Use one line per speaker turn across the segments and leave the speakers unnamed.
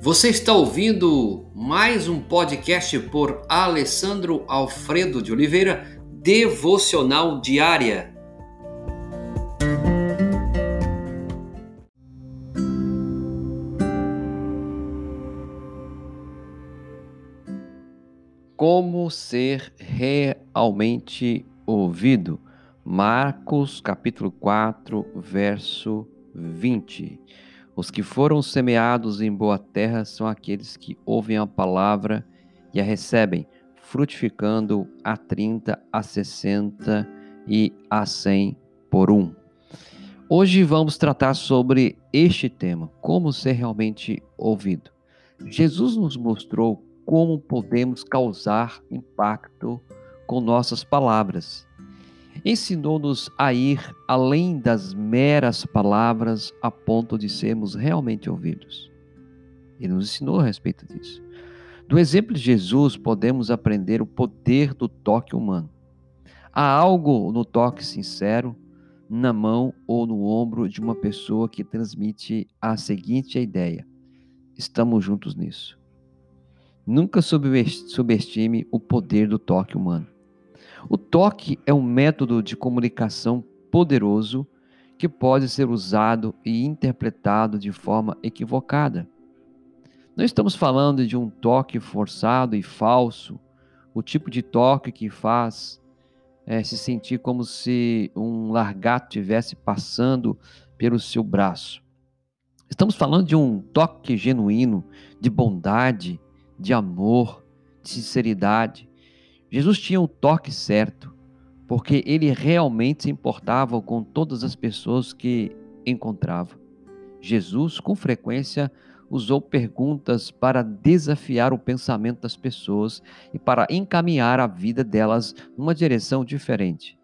Você está ouvindo mais um podcast por Alessandro Alfredo de Oliveira, Devocional Diária. Como ser realmente ouvido? Marcos capítulo 4, verso 20. Os que foram semeados em boa terra são aqueles que ouvem a palavra e a recebem, frutificando a 30, a 60 e a 100 por um. Hoje vamos tratar sobre este tema, como ser realmente ouvido. Jesus nos mostrou como podemos causar impacto com nossas palavras ensinou-nos a ir além das meras palavras a ponto de sermos realmente ouvidos. Ele nos ensinou a respeito disso. Do exemplo de Jesus, podemos aprender o poder do toque humano. Há algo no toque sincero, na mão ou no ombro de uma pessoa que transmite a seguinte ideia: estamos juntos nisso. Nunca subestime o poder do toque humano. O toque é um método de comunicação poderoso que pode ser usado e interpretado de forma equivocada. Não estamos falando de um toque forçado e falso, o tipo de toque que faz é, se sentir como se um largato estivesse passando pelo seu braço. Estamos falando de um toque genuíno de bondade, de amor, de sinceridade, Jesus tinha o toque certo, porque ele realmente se importava com todas as pessoas que encontrava. Jesus, com frequência, usou perguntas para desafiar o pensamento das pessoas e para encaminhar a vida delas numa direção diferente.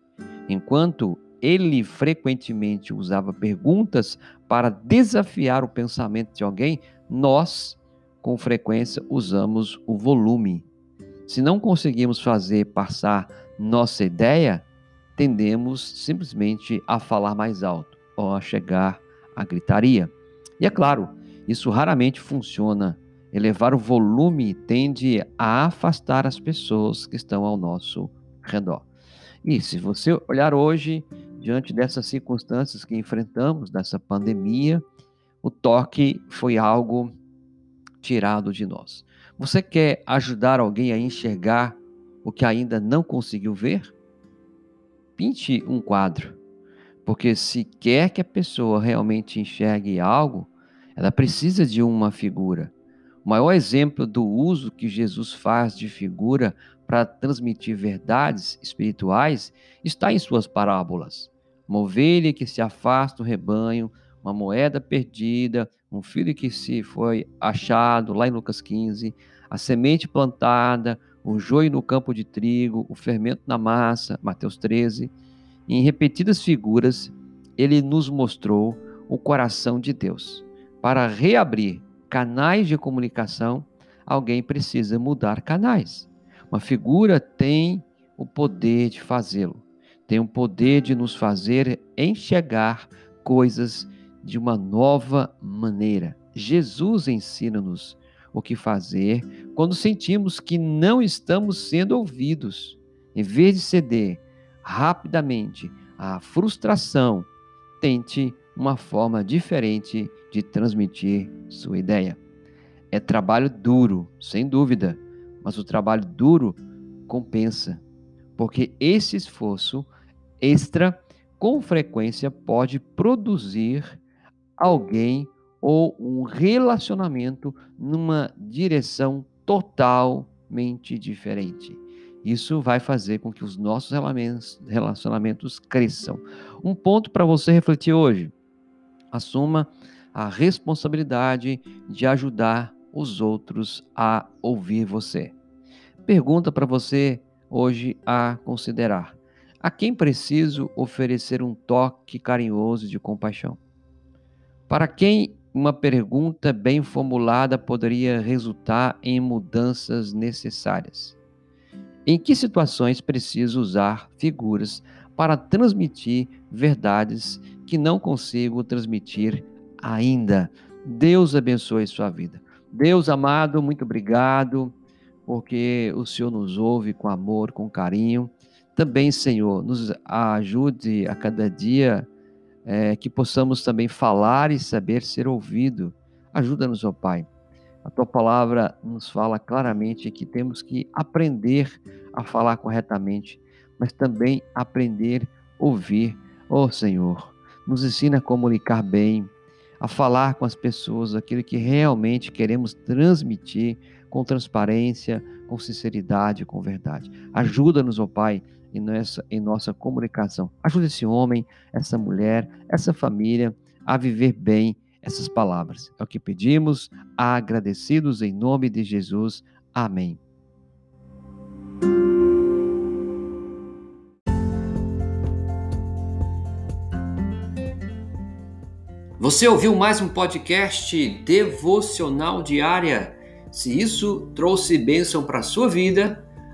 Enquanto ele frequentemente usava perguntas para desafiar o pensamento de alguém, nós, com frequência, usamos o volume se não conseguimos fazer passar nossa ideia, tendemos simplesmente a falar mais alto ou a chegar à gritaria. E é claro, isso raramente funciona. Elevar o volume tende a afastar as pessoas que estão ao nosso redor. E se você olhar hoje, diante dessas circunstâncias que enfrentamos, dessa pandemia, o toque foi algo tirado de nós. Você quer ajudar alguém a enxergar o que ainda não conseguiu ver? Pinte um quadro, porque se quer que a pessoa realmente enxergue algo, ela precisa de uma figura. O maior exemplo do uso que Jesus faz de figura para transmitir verdades espirituais está em suas parábolas. Uma ovelha que se afasta do rebanho, uma moeda perdida, um filho que se foi achado, lá em Lucas 15, a semente plantada, o joio no campo de trigo, o fermento na massa, Mateus 13. Em repetidas figuras, ele nos mostrou o coração de Deus. Para reabrir canais de comunicação, alguém precisa mudar canais. Uma figura tem o poder de fazê-lo, tem o poder de nos fazer enxergar coisas de uma nova maneira. Jesus ensina-nos o que fazer quando sentimos que não estamos sendo ouvidos. Em vez de ceder rapidamente à frustração, tente uma forma diferente de transmitir sua ideia. É trabalho duro, sem dúvida, mas o trabalho duro compensa, porque esse esforço extra com frequência pode produzir alguém ou um relacionamento numa direção totalmente diferente. Isso vai fazer com que os nossos relacionamentos cresçam. Um ponto para você refletir hoje: assuma a responsabilidade de ajudar os outros a ouvir você. Pergunta para você hoje a considerar: a quem preciso oferecer um toque carinhoso de compaixão? Para quem uma pergunta bem formulada poderia resultar em mudanças necessárias? Em que situações preciso usar figuras para transmitir verdades que não consigo transmitir ainda? Deus abençoe sua vida. Deus amado, muito obrigado, porque o Senhor nos ouve com amor, com carinho. Também, Senhor, nos ajude a cada dia é, que possamos também falar e saber ser ouvido. Ajuda-nos, ó Pai. A tua palavra nos fala claramente que temos que aprender a falar corretamente, mas também aprender a ouvir. Ó Senhor, nos ensina a comunicar bem, a falar com as pessoas aquilo que realmente queremos transmitir com transparência, com sinceridade, com verdade. Ajuda-nos, ó Pai, em nossa, em nossa comunicação. Ajuda esse homem, essa mulher, essa família a viver bem essas palavras. É o que pedimos, agradecidos em nome de Jesus. Amém. Você ouviu mais um podcast devocional diária? Se isso trouxe bênção para a sua vida,